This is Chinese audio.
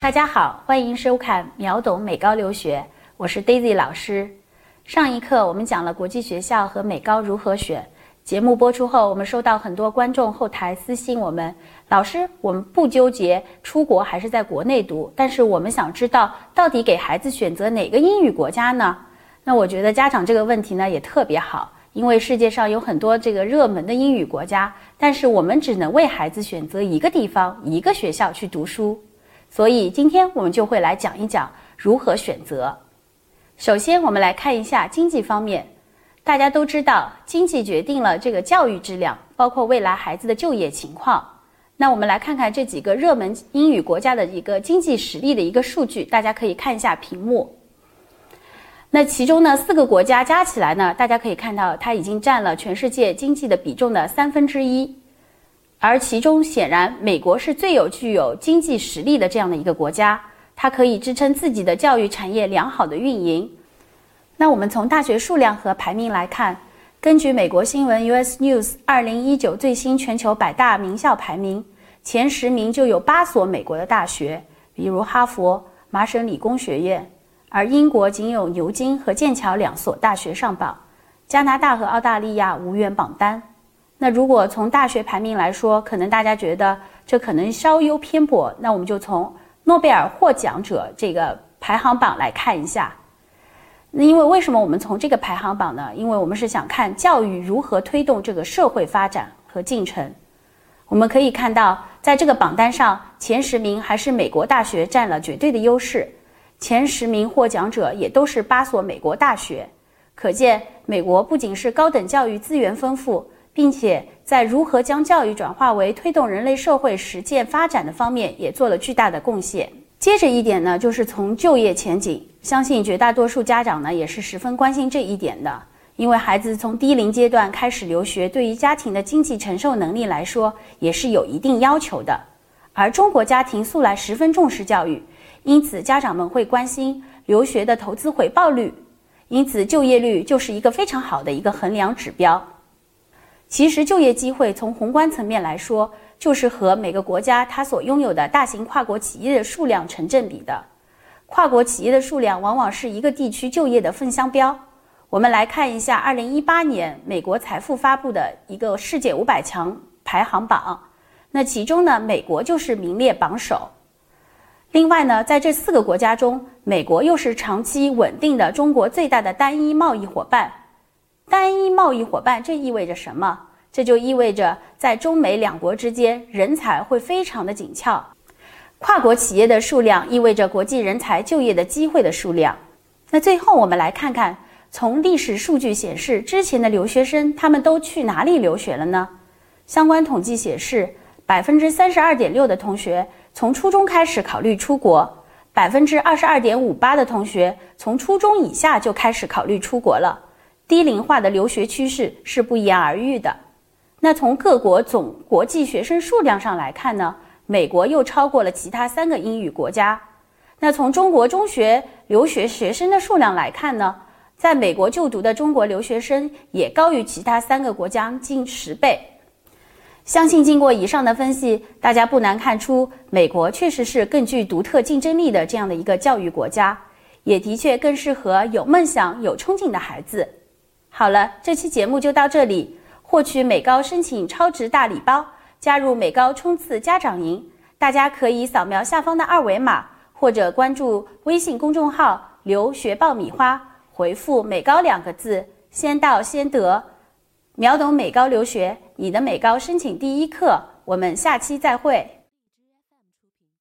大家好，欢迎收看秒懂美高留学，我是 Daisy 老师。上一课我们讲了国际学校和美高如何选。节目播出后，我们收到很多观众后台私信我们，老师，我们不纠结出国还是在国内读，但是我们想知道到底给孩子选择哪个英语国家呢？那我觉得家长这个问题呢也特别好，因为世界上有很多这个热门的英语国家，但是我们只能为孩子选择一个地方、一个学校去读书。所以今天我们就会来讲一讲如何选择。首先，我们来看一下经济方面。大家都知道，经济决定了这个教育质量，包括未来孩子的就业情况。那我们来看看这几个热门英语国家的一个经济实力的一个数据，大家可以看一下屏幕。那其中呢，四个国家加起来呢，大家可以看到，它已经占了全世界经济的比重的三分之一。而其中显然，美国是最有具有经济实力的这样的一个国家，它可以支撑自己的教育产业良好的运营。那我们从大学数量和排名来看，根据美国新闻 US News 二零一九最新全球百大名校排名，前十名就有八所美国的大学，比如哈佛、麻省理工学院，而英国仅有牛津和剑桥两所大学上榜，加拿大和澳大利亚无缘榜单。那如果从大学排名来说，可能大家觉得这可能稍有偏颇。那我们就从诺贝尔获奖者这个排行榜来看一下。那因为为什么我们从这个排行榜呢？因为我们是想看教育如何推动这个社会发展和进程。我们可以看到，在这个榜单上，前十名还是美国大学占了绝对的优势。前十名获奖者也都是八所美国大学，可见美国不仅是高等教育资源丰富。并且在如何将教育转化为推动人类社会实践发展的方面，也做了巨大的贡献。接着一点呢，就是从就业前景，相信绝大多数家长呢也是十分关心这一点的。因为孩子从低龄阶段开始留学，对于家庭的经济承受能力来说，也是有一定要求的。而中国家庭素来十分重视教育，因此家长们会关心留学的投资回报率，因此就业率就是一个非常好的一个衡量指标。其实就业机会从宏观层面来说，就是和每个国家它所拥有的大型跨国企业的数量成正比的。跨国企业的数量往往是一个地区就业的风向标。我们来看一下2018年美国财富发布的一个世界五百强排行榜，那其中呢，美国就是名列榜首。另外呢，在这四个国家中，美国又是长期稳定的中国最大的单一贸易伙伴。单一贸易伙伴，这意味着什么？这就意味着在中美两国之间，人才会非常的紧俏。跨国企业的数量意味着国际人才就业的机会的数量。那最后我们来看看，从历史数据显示，之前的留学生他们都去哪里留学了呢？相关统计显示，百分之三十二点六的同学从初中开始考虑出国，百分之二十二点五八的同学从初中以下就开始考虑出国了。低龄化的留学趋势是不言而喻的。那从各国总国际学生数量上来看呢，美国又超过了其他三个英语国家。那从中国中学留学学生的数量来看呢，在美国就读的中国留学生也高于其他三个国家近十倍。相信经过以上的分析，大家不难看出，美国确实是更具独特竞争力的这样的一个教育国家，也的确更适合有梦想、有憧憬的孩子。好了，这期节目就到这里。获取美高申请超值大礼包，加入美高冲刺家长营，大家可以扫描下方的二维码，或者关注微信公众号“留学爆米花”，回复“美高”两个字，先到先得，秒懂美高留学，你的美高申请第一课。我们下期再会。